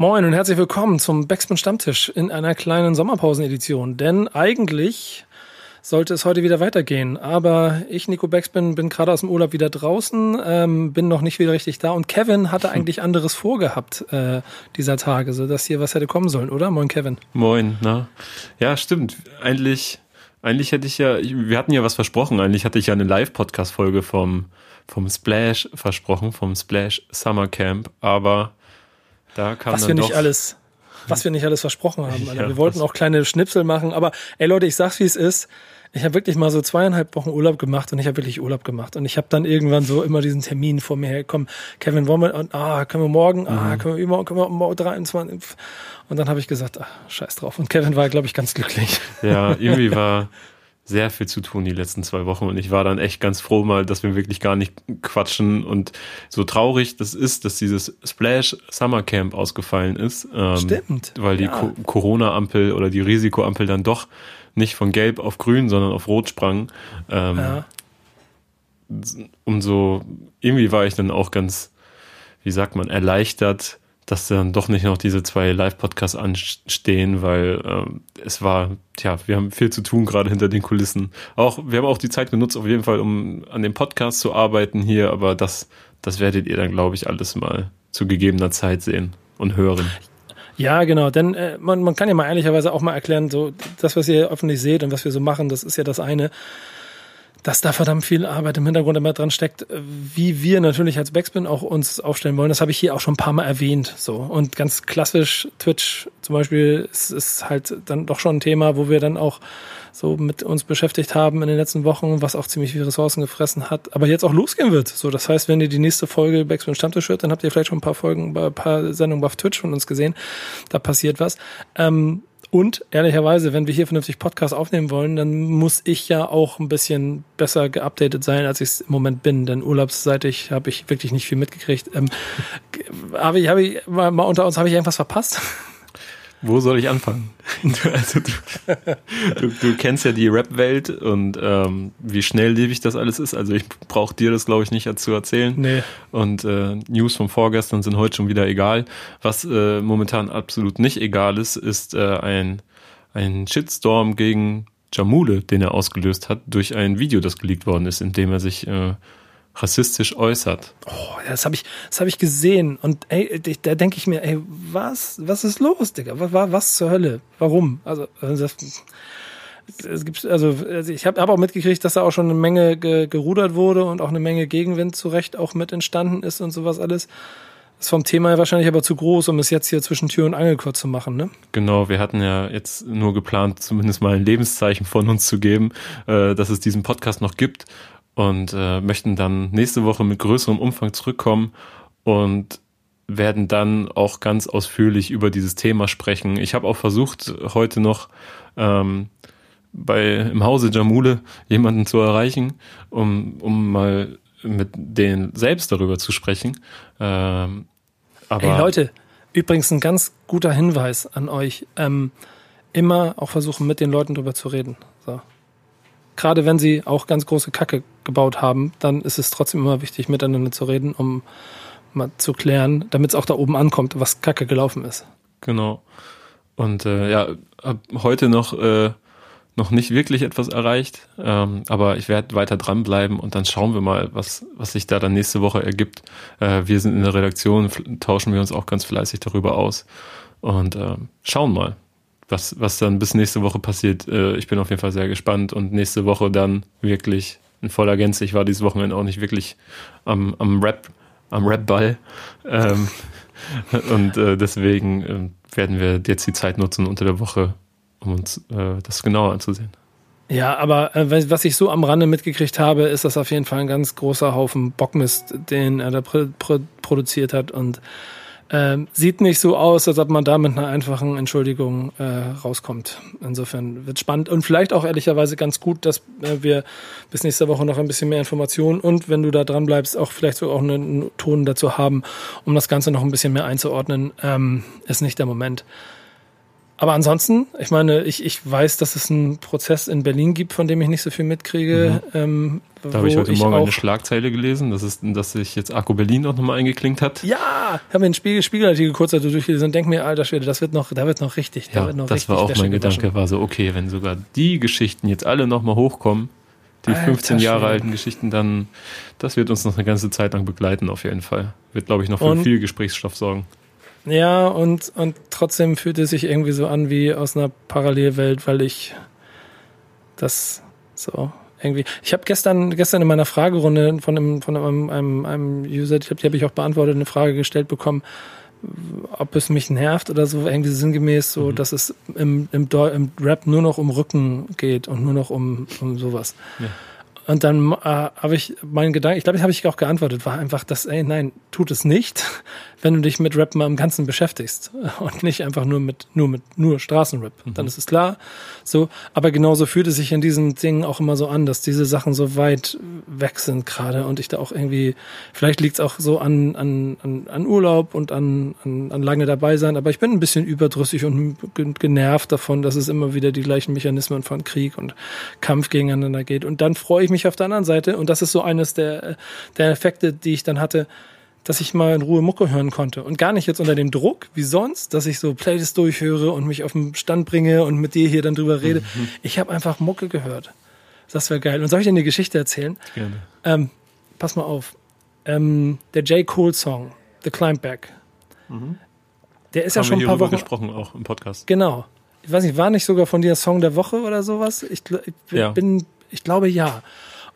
Moin und herzlich willkommen zum Backspin Stammtisch in einer kleinen Sommerpausenedition. Denn eigentlich sollte es heute wieder weitergehen. Aber ich, Nico Backspin, bin gerade aus dem Urlaub wieder draußen, ähm, bin noch nicht wieder richtig da. Und Kevin hatte eigentlich anderes vorgehabt äh, dieser Tage, so dass hier was hätte kommen sollen, oder? Moin, Kevin. Moin, na. Ja, stimmt. Eigentlich, eigentlich hätte ich ja, wir hatten ja was versprochen. Eigentlich hatte ich ja eine Live-Podcast-Folge vom, vom Splash versprochen, vom Splash Summer Camp. Aber da kam was wir nicht alles, was wir nicht alles versprochen haben. Alter. Ja, wir wollten auch kleine Schnipsel machen, aber ey Leute, ich sag's wie es ist. Ich habe wirklich mal so zweieinhalb Wochen Urlaub gemacht und ich habe wirklich Urlaub gemacht und ich habe dann irgendwann so immer diesen Termin vor mir hergekommen. Kevin, wollen wir und ah, können wir morgen, ah, können wir übermorgen, können wir morgen 23 und dann habe ich gesagt, ah, scheiß drauf und Kevin war glaube ich ganz glücklich. Ja, irgendwie war sehr viel zu tun die letzten zwei Wochen und ich war dann echt ganz froh mal, dass wir wirklich gar nicht quatschen und so traurig das ist, dass dieses Splash Summer Camp ausgefallen ist. Ähm, Stimmt, Weil die ja. Co Corona-Ampel oder die Risikoampel dann doch nicht von gelb auf grün, sondern auf rot sprang. Ähm, Ja. umso irgendwie war ich dann auch ganz, wie sagt man, erleichtert, dass dann doch nicht noch diese zwei Live-Podcasts anstehen, weil ähm, es war, tja, wir haben viel zu tun gerade hinter den Kulissen. Auch, wir haben auch die Zeit genutzt, auf jeden Fall, um an dem Podcast zu arbeiten hier, aber das, das werdet ihr dann, glaube ich, alles mal zu gegebener Zeit sehen und hören. Ja, genau, denn äh, man, man kann ja mal ehrlicherweise auch mal erklären, so das, was ihr öffentlich seht und was wir so machen, das ist ja das eine, dass da verdammt viel Arbeit im Hintergrund immer dran steckt, wie wir natürlich als Backspin auch uns aufstellen wollen. Das habe ich hier auch schon ein paar Mal erwähnt. So und ganz klassisch Twitch zum Beispiel ist, ist halt dann doch schon ein Thema, wo wir dann auch so mit uns beschäftigt haben in den letzten Wochen, was auch ziemlich viele Ressourcen gefressen hat, aber jetzt auch losgehen wird. So, das heißt, wenn ihr die nächste Folge Backspin Stammtisch hört, dann habt ihr vielleicht schon ein paar Folgen, ein paar Sendungen auf Twitch von uns gesehen. Da passiert was. Ähm, und ehrlicherweise, wenn wir hier vernünftig Podcast aufnehmen wollen, dann muss ich ja auch ein bisschen besser geupdatet sein, als ich es im Moment bin. Denn urlaubsseitig habe ich wirklich nicht viel mitgekriegt. Ähm, habe ich, habe ich mal, mal unter uns, habe ich irgendwas verpasst? Wo soll ich anfangen? Du, also du, du, du kennst ja die Rap-Welt und ähm, wie schnelllebig das alles ist. Also ich brauche dir das, glaube ich, nicht zu erzählen. Nee. Und äh, News von vorgestern sind heute schon wieder egal. Was äh, momentan absolut nicht egal ist, ist äh, ein, ein Shitstorm gegen Jamule, den er ausgelöst hat, durch ein Video, das geleakt worden ist, in dem er sich äh, rassistisch äußert. Oh, das habe ich, das habe ich gesehen und ey, da denke ich mir, ey, was, was ist los, Digga? Was, was, was zur Hölle? Warum? Also, also das, es gibt, also also ich habe hab auch mitgekriegt, dass da auch schon eine Menge ge, gerudert wurde und auch eine Menge Gegenwind zu Recht auch mit entstanden ist und sowas alles. Ist vom Thema wahrscheinlich aber zu groß, um es jetzt hier zwischen Tür und Angel kurz zu machen, ne? Genau, wir hatten ja jetzt nur geplant, zumindest mal ein Lebenszeichen von uns zu geben, äh, dass es diesen Podcast noch gibt und äh, möchten dann nächste Woche mit größerem Umfang zurückkommen und werden dann auch ganz ausführlich über dieses Thema sprechen. Ich habe auch versucht, heute noch ähm, bei im Hause Jamule jemanden zu erreichen, um, um mal mit denen selbst darüber zu sprechen. Ähm, aber Ey Leute, übrigens ein ganz guter Hinweis an euch. Ähm, immer auch versuchen, mit den Leuten drüber zu reden. So. Gerade wenn sie auch ganz große Kacke gebaut haben, dann ist es trotzdem immer wichtig, miteinander zu reden, um mal zu klären, damit es auch da oben ankommt, was Kacke gelaufen ist. Genau. Und äh, ja, hab heute noch äh, noch nicht wirklich etwas erreicht, ähm, aber ich werde weiter dranbleiben und dann schauen wir mal, was was sich da dann nächste Woche ergibt. Äh, wir sind in der Redaktion, tauschen wir uns auch ganz fleißig darüber aus und äh, schauen mal, was was dann bis nächste Woche passiert. Äh, ich bin auf jeden Fall sehr gespannt und nächste Woche dann wirklich in voller Gänze. Ich war dieses Wochenende auch nicht wirklich am am Rap am Rap-Ball. Ähm, und äh, deswegen ähm, werden wir jetzt die Zeit nutzen unter der Woche, um uns äh, das genauer anzusehen. Ja, aber äh, was ich so am Rande mitgekriegt habe, ist das auf jeden Fall ein ganz großer Haufen Bockmist, den er da pr pr produziert hat und ähm, sieht nicht so aus, als ob man da mit einer einfachen Entschuldigung äh, rauskommt. Insofern wird spannend und vielleicht auch ehrlicherweise ganz gut, dass äh, wir bis nächste Woche noch ein bisschen mehr Informationen und wenn du da dran bleibst, auch vielleicht so auch einen Ton dazu haben, um das Ganze noch ein bisschen mehr einzuordnen, ähm, ist nicht der Moment. Aber ansonsten, ich meine, ich, ich weiß, dass es einen Prozess in Berlin gibt, von dem ich nicht so viel mitkriege. Mhm. Ähm, da habe ich heute Morgen eine Schlagzeile gelesen, dass, es, dass sich jetzt Akku Berlin auch nochmal eingeklinkt hat. Ja, ich habe mir einen Spiegel, Spiegelartikel kurz dazu durchgelesen und denke mir, alter Schwede, das wird noch, da wird noch richtig, ja, da wird noch das richtig war auch mein Gedanke, war so, okay, wenn sogar die Geschichten jetzt alle nochmal hochkommen, die alter 15 Jahre Schwede. alten Geschichten, dann, das wird uns noch eine ganze Zeit lang begleiten, auf jeden Fall. Wird, glaube ich, noch für und, viel Gesprächsstoff sorgen. Ja, und, und trotzdem fühlt es sich irgendwie so an wie aus einer Parallelwelt, weil ich das so irgendwie. Ich habe gestern, gestern in meiner Fragerunde von einem, von einem, einem, einem User, die habe ich auch beantwortet, eine Frage gestellt bekommen, ob es mich nervt oder so, irgendwie sinngemäß so, mhm. dass es im, im, im, Rap nur noch um Rücken geht und nur noch um, um sowas. Ja. Und dann äh, habe ich meinen Gedanken, ich glaube, das habe ich auch geantwortet, war einfach, dass, ey, nein, tut es nicht, wenn du dich mit Rap mal im Ganzen beschäftigst und nicht einfach nur mit, nur mit, nur Straßenrap. Mhm. Dann ist es klar, so. Aber genauso fühlt es sich in diesen Dingen auch immer so an, dass diese Sachen so weit weg sind gerade und ich da auch irgendwie, vielleicht liegt es auch so an, an, an, an Urlaub und an, an, an lange dabei sein, aber ich bin ein bisschen überdrüssig und genervt davon, dass es immer wieder die gleichen Mechanismen von Krieg und Kampf gegeneinander geht. Und dann freue ich mich mich auf der anderen Seite, und das ist so eines der, der Effekte, die ich dann hatte, dass ich mal in Ruhe Mucke hören konnte. Und gar nicht jetzt unter dem Druck, wie sonst, dass ich so Playlists durchhöre und mich auf den Stand bringe und mit dir hier dann drüber rede. Mhm. Ich habe einfach Mucke gehört. Das wäre geil. Und soll ich dir eine Geschichte erzählen? Gerne. Ähm, pass mal auf. Ähm, der J. Cole Song, The Climb Back. Mhm. Der ist Haben ja schon ein paar Wochen gesprochen auch im Podcast. Genau. Ich weiß nicht, war nicht sogar von dir Song der Woche oder sowas? Ich, ich ja. bin, ich glaube ja.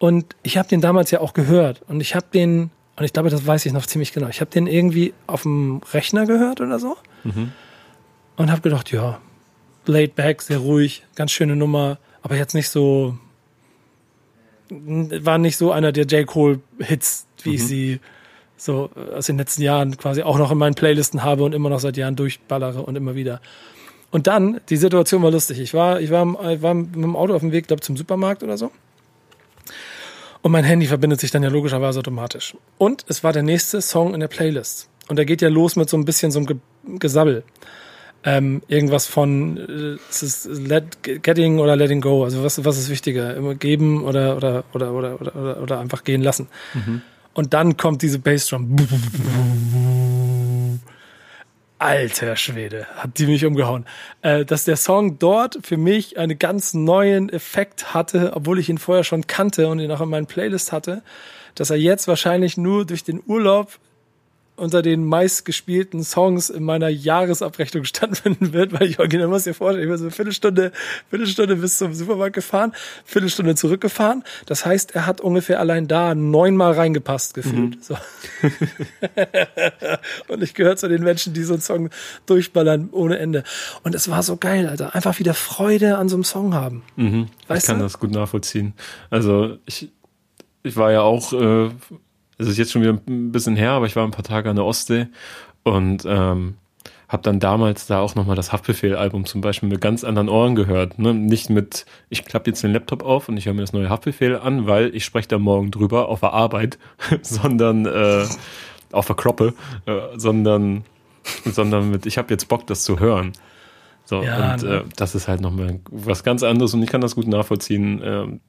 Und ich habe den damals ja auch gehört. Und ich habe den, und ich glaube, das weiß ich noch ziemlich genau, ich habe den irgendwie auf dem Rechner gehört oder so. Mhm. Und habe gedacht, ja, laid back, sehr ruhig, ganz schöne Nummer, aber jetzt nicht so, war nicht so einer der J. Cole-Hits, wie mhm. ich sie so aus den letzten Jahren quasi auch noch in meinen Playlisten habe und immer noch seit Jahren durchballere und immer wieder. Und dann, die Situation war lustig. Ich war, ich war, ich war mit dem Auto auf dem Weg, glaube zum Supermarkt oder so. Und mein Handy verbindet sich dann ja logischerweise automatisch. Und es war der nächste Song in der Playlist. Und der geht ja los mit so ein bisschen so einem Gesabbel. Ähm, irgendwas von äh, es ist let, getting oder letting go. Also was, was ist wichtiger? Immer geben oder oder oder oder oder, oder einfach gehen lassen. Mhm. Und dann kommt diese Bassdrum. Alter Schwede, hat die mich umgehauen. Äh, dass der Song dort für mich einen ganz neuen Effekt hatte, obwohl ich ihn vorher schon kannte und ihn auch in meinen Playlist hatte, dass er jetzt wahrscheinlich nur durch den Urlaub unter den meistgespielten Songs in meiner Jahresabrechnung stattfinden wird, weil ich original muss dir vorstellen, ich bin so eine Viertelstunde, Viertelstunde bis zum Supermarkt gefahren, Viertelstunde zurückgefahren. Das heißt, er hat ungefähr allein da neunmal reingepasst gefühlt. Mhm. So. und ich gehöre zu den Menschen, die so einen Song durchballern ohne Ende. Und es war so geil, Alter. Einfach wieder Freude an so einem Song haben. Mhm. Weißt ich kann du? das gut nachvollziehen. Also ich, ich war ja auch äh, es ist jetzt schon wieder ein bisschen her, aber ich war ein paar Tage an der Ostsee und ähm, habe dann damals da auch nochmal das Haftbefehl-Album zum Beispiel mit ganz anderen Ohren gehört. Ne? Nicht mit, ich klappe jetzt den Laptop auf und ich höre mir das neue Haftbefehl an, weil ich spreche da morgen drüber auf der Arbeit, sondern äh, auf der Kroppe, äh, sondern, sondern mit, ich habe jetzt Bock, das zu hören. So, ja, und ne? äh, das ist halt nochmal was ganz anderes und ich kann das gut nachvollziehen.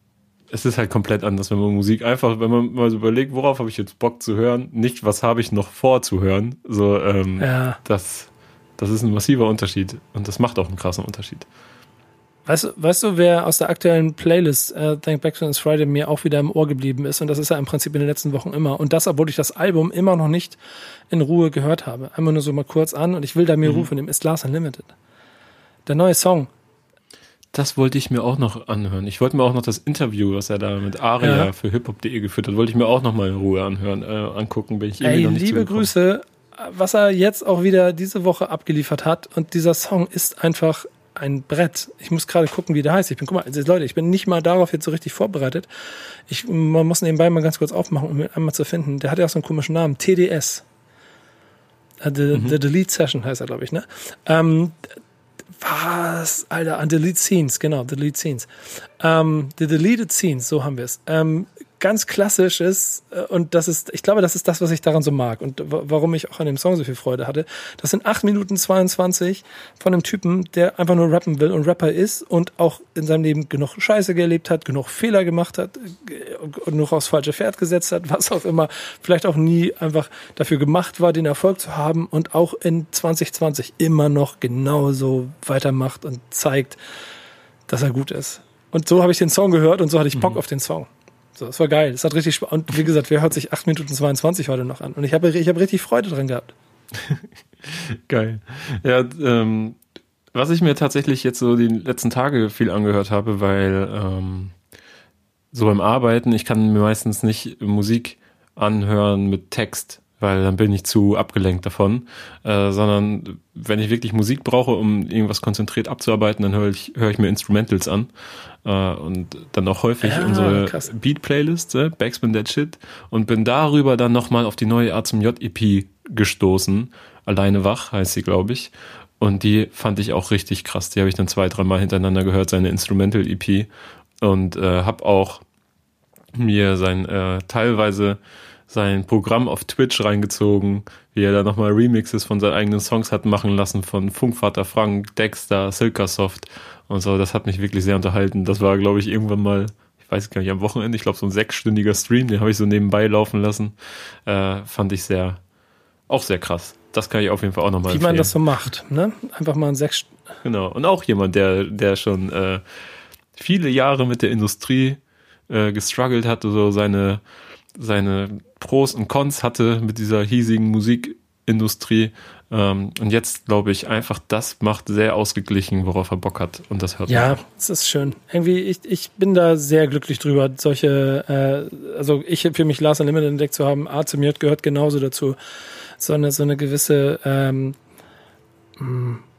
Es ist halt komplett anders, wenn man Musik einfach, wenn man mal so überlegt, worauf habe ich jetzt Bock zu hören, nicht was habe ich noch vor zu hören. So, ähm, ja. das, das ist ein massiver Unterschied und das macht auch einen krassen Unterschied. Weißt, weißt du, wer aus der aktuellen Playlist uh, Thank Back to It's Friday mir auch wieder im Ohr geblieben ist? Und das ist ja im Prinzip in den letzten Wochen immer. Und das, obwohl ich das Album immer noch nicht in Ruhe gehört habe. Einmal nur so mal kurz an und ich will da mir mhm. rufen, dem ist Lars Unlimited. Der neue Song, das wollte ich mir auch noch anhören. Ich wollte mir auch noch das Interview, was er da mit Aria ja. für hiphop.de geführt hat, wollte ich mir auch noch mal in Ruhe anhören, äh, angucken. Bin ich Ey, noch nicht liebe Grüße, was er jetzt auch wieder diese Woche abgeliefert hat. Und dieser Song ist einfach ein Brett. Ich muss gerade gucken, wie der heißt. Ich bin, guck mal, also Leute, ich bin nicht mal darauf jetzt so richtig vorbereitet. Ich, man muss nebenbei mal ganz kurz aufmachen, um ihn einmal zu finden. Der hat ja auch so einen komischen Namen. TDS. Äh, the, mhm. the Delete Session heißt er, glaube ich, ne? Ähm, was? Alter, an Delete Scenes, genau, Delete Scenes. Ähm, the Deleted Scenes, so haben wir es. Ähm, ganz klassisches äh, und das ist, ich glaube, das ist das, was ich daran so mag und warum ich auch an dem Song so viel Freude hatte. Das sind acht Minuten 22 von einem Typen, der einfach nur rappen will und Rapper ist und auch in seinem Leben genug Scheiße gelebt hat, genug Fehler gemacht hat, genug aufs falsche Pferd gesetzt hat, was auch immer, vielleicht auch nie einfach dafür gemacht war, den Erfolg zu haben und auch in 2020 immer noch genauso weitermacht und zeigt, dass er gut ist. Und so habe ich den Song gehört und so hatte ich Bock mhm. auf den Song. So, es war geil. Es hat richtig Spaß. Und wie gesagt, wer hört sich 8 Minuten 22 heute noch an? Und ich habe ich hab richtig Freude dran gehabt. geil. Ja, ähm, was ich mir tatsächlich jetzt so die letzten Tage viel angehört habe, weil ähm, so beim Arbeiten, ich kann mir meistens nicht Musik anhören mit Text weil dann bin ich zu abgelenkt davon, äh, sondern wenn ich wirklich Musik brauche, um irgendwas konzentriert abzuarbeiten, dann höre ich, höre ich mir Instrumentals an. Äh, und dann auch häufig ja, unsere Beat-Playlist, äh, Backspin That Shit. Und bin darüber dann nochmal auf die neue Art zum J-EP gestoßen, Alleine wach heißt sie, glaube ich, und die fand ich auch richtig krass, die habe ich dann zwei, dreimal hintereinander gehört, seine Instrumental-EP und äh, habe auch mir sein äh, teilweise sein Programm auf Twitch reingezogen, wie er da nochmal Remixes von seinen eigenen Songs hat machen lassen von Funkvater Frank, Dexter, Silkasoft und so. Das hat mich wirklich sehr unterhalten. Das war, glaube ich, irgendwann mal, ich weiß gar nicht, am Wochenende, ich glaube so ein sechsstündiger Stream, den habe ich so nebenbei laufen lassen. Äh, fand ich sehr, auch sehr krass. Das kann ich auf jeden Fall auch nochmal Wie man das so macht, ne? Einfach mal ein sechs... Genau. Und auch jemand, der, der schon äh, viele Jahre mit der Industrie äh, gestruggelt hat, so seine seine Pros und Cons hatte mit dieser hiesigen Musikindustrie. Ähm, und jetzt, glaube ich, einfach das macht sehr ausgeglichen, worauf er Bock hat. Und das hört ja, man. Ja, es ist schön. Irgendwie, ich, ich bin da sehr glücklich drüber, solche, äh, also ich für mich Lars Unlimited entdeckt zu haben, A zu mir gehört genauso dazu. So eine, so eine gewisse ähm, hm, Ver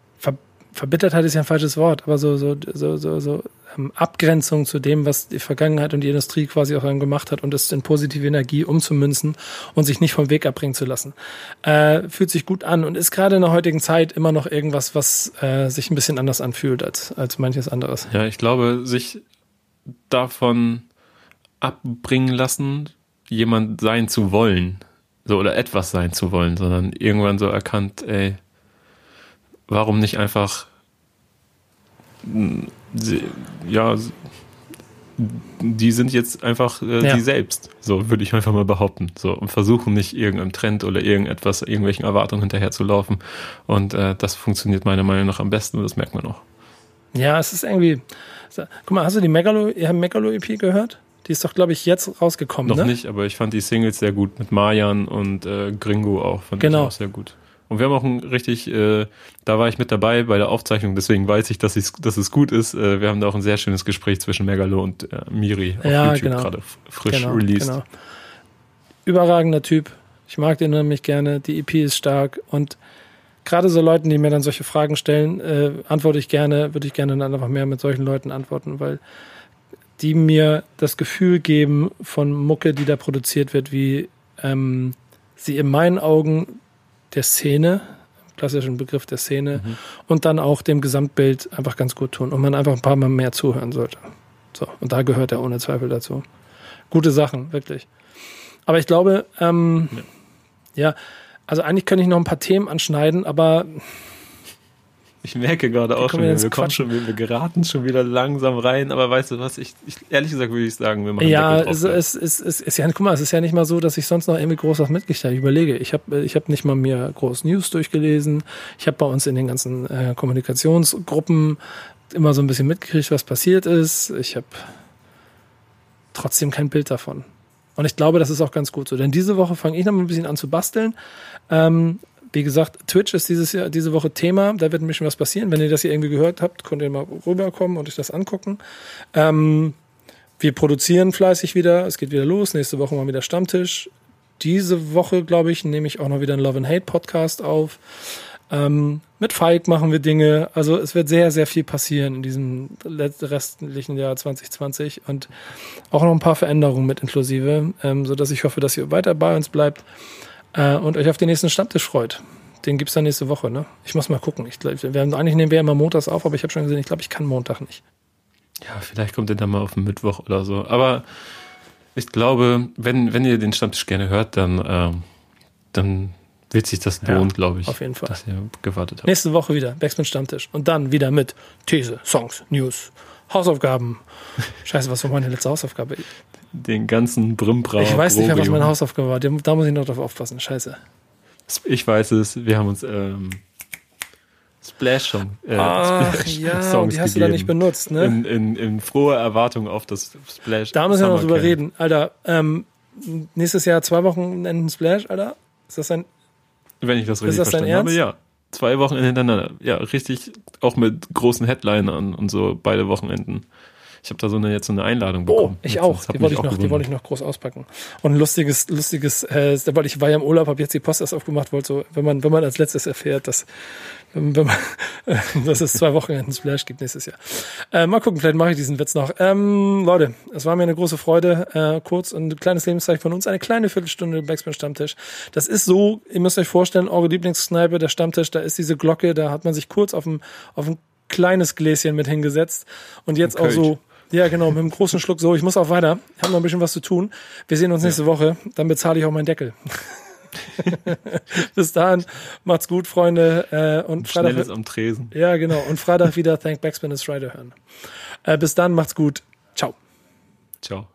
Verbittertheit ist ja ein falsches Wort, aber so, so, so, so, so ähm, Abgrenzung zu dem, was die Vergangenheit und die Industrie quasi auch gemacht hat und es in positive Energie umzumünzen und sich nicht vom Weg abbringen zu lassen. Äh, fühlt sich gut an und ist gerade in der heutigen Zeit immer noch irgendwas, was äh, sich ein bisschen anders anfühlt als, als manches anderes. Ja, ich glaube, sich davon abbringen lassen, jemand sein zu wollen, so oder etwas sein zu wollen, sondern irgendwann so erkannt, ey, warum nicht einfach ja, die sind jetzt einfach äh, ja. die selbst, so würde ich einfach mal behaupten. So und versuchen nicht irgendeinem Trend oder irgendetwas, irgendwelchen Erwartungen hinterherzulaufen. Und äh, das funktioniert meiner Meinung nach am besten und das merkt man auch. Ja, es ist irgendwie. Guck mal, hast du die Megalo, habt Megalo EP gehört? Die ist doch, glaube ich, jetzt rausgekommen. Noch ne? nicht, aber ich fand die Singles sehr gut mit Mayan und äh, Gringo auch. Fand genau. ich auch sehr gut. Und wir haben auch ein richtig, äh, da war ich mit dabei bei der Aufzeichnung, deswegen weiß ich, dass, dass es gut ist. Äh, wir haben da auch ein sehr schönes Gespräch zwischen Megalo und äh, Miri auf ja, YouTube genau. gerade frisch genau, released. Genau. Überragender Typ. Ich mag den nämlich gerne. Die EP ist stark und gerade so Leuten, die mir dann solche Fragen stellen, äh, antworte ich gerne, würde ich gerne dann einfach mehr mit solchen Leuten antworten, weil die mir das Gefühl geben von Mucke, die da produziert wird, wie ähm, sie in meinen Augen der Szene, klassischen Begriff der Szene, mhm. und dann auch dem Gesamtbild einfach ganz gut tun und man einfach ein paar Mal mehr zuhören sollte. So, und da gehört er ohne Zweifel dazu. Gute Sachen, wirklich. Aber ich glaube, ähm, ja. ja, also eigentlich könnte ich noch ein paar Themen anschneiden, aber ich merke gerade auch schon, wir, wir kommen schon, wir, wir geraten schon wieder langsam rein, aber weißt du was, ich, ich ehrlich gesagt würde ich sagen, wir machen Ja, es, es, es, es ist ja, guck mal, es ist ja nicht mal so, dass ich sonst noch irgendwie groß was. Ich überlege, ich habe ich hab nicht mal mir groß News durchgelesen. Ich habe bei uns in den ganzen äh, Kommunikationsgruppen immer so ein bisschen mitgekriegt, was passiert ist. Ich habe trotzdem kein Bild davon. Und ich glaube, das ist auch ganz gut so. Denn diese Woche fange ich noch mal ein bisschen an zu basteln. Ähm, wie gesagt, Twitch ist dieses Jahr, diese Woche Thema. Da wird ein bisschen was passieren. Wenn ihr das hier irgendwie gehört habt, könnt ihr mal rüberkommen und euch das angucken. Ähm, wir produzieren fleißig wieder. Es geht wieder los. Nächste Woche mal wieder Stammtisch. Diese Woche, glaube ich, nehme ich auch noch wieder einen Love and Hate Podcast auf. Ähm, mit Falk machen wir Dinge. Also es wird sehr, sehr viel passieren in diesem restlichen Jahr 2020 und auch noch ein paar Veränderungen mit inklusive, ähm, so dass ich hoffe, dass ihr weiter bei uns bleibt äh, und euch auf den nächsten Stammtisch freut. Den gibt's dann nächste Woche, ne? Ich muss mal gucken. Ich glaub, wir haben, eigentlich nehmen wir immer montags auf, aber ich habe schon gesehen, ich glaube, ich kann Montag nicht. Ja, vielleicht kommt der dann mal auf den Mittwoch oder so. Aber Ich glaube, wenn, wenn ihr den Stammtisch gerne hört, dann, ähm, dann wird sich das lohnen, ja, glaube ich. Auf jeden Fall. Dass ihr gewartet habt. Nächste Woche wieder Backspin Stammtisch. Und dann wieder mit These, Songs, News, Hausaufgaben. Scheiße, was war meine letzte Hausaufgabe? Den ganzen Brimbrau. Ich weiß nicht mehr, was meine Hausaufgabe war. Da muss ich noch drauf aufpassen. Scheiße. Ich weiß es. Wir haben uns ähm, Splash Song. Äh, Ach, Splash ja, Songs die hast gegeben. du da nicht benutzt, ne? In, in, in froher Erwartung auf das Splash. Da müssen wir noch drüber reden. Alter, ähm, nächstes Jahr zwei Wochen in Splash, Alter. Ist das ein. Wenn ich das richtig das verstanden habe, ja. Zwei Wochen hintereinander. Ja, richtig, auch mit großen Headlinern und so beide Wochenenden. Ich habe da so eine, jetzt so eine Einladung oh, bekommen. Oh, ich auch. Die wollte ich, noch, die wollte ich noch groß auspacken. Und ein lustiges, lustiges, äh, weil ich war ja im Urlaub, habe jetzt die Post erst aufgemacht, wollte so, wenn man, wenn man als letztes erfährt, dass, wenn, wenn man, dass es zwei Wochenenden Splash gibt nächstes Jahr. Äh, mal gucken, vielleicht mache ich diesen Witz noch. Ähm, Leute, es war mir eine große Freude, äh, kurz ein kleines Lebenszeichen von uns, eine kleine Viertelstunde Backspin Stammtisch. Das ist so, ihr müsst euch vorstellen, eure Lieblingskneipe, der Stammtisch, da ist diese Glocke, da hat man sich kurz auf ein, auf ein kleines Gläschen mit hingesetzt und jetzt auch so ja, genau, mit einem großen Schluck so. Ich muss auch weiter. Ich habe noch ein bisschen was zu tun. Wir sehen uns nächste ja. Woche. Dann bezahle ich auch meinen Deckel. Bis dahin, macht's gut, Freunde. Äh, und Freitag. Schnelles am Tresen. Ja, genau. Und Freitag wieder Thank Backspin is Friday hören. Äh, bis dann, macht's gut. Ciao. Ciao.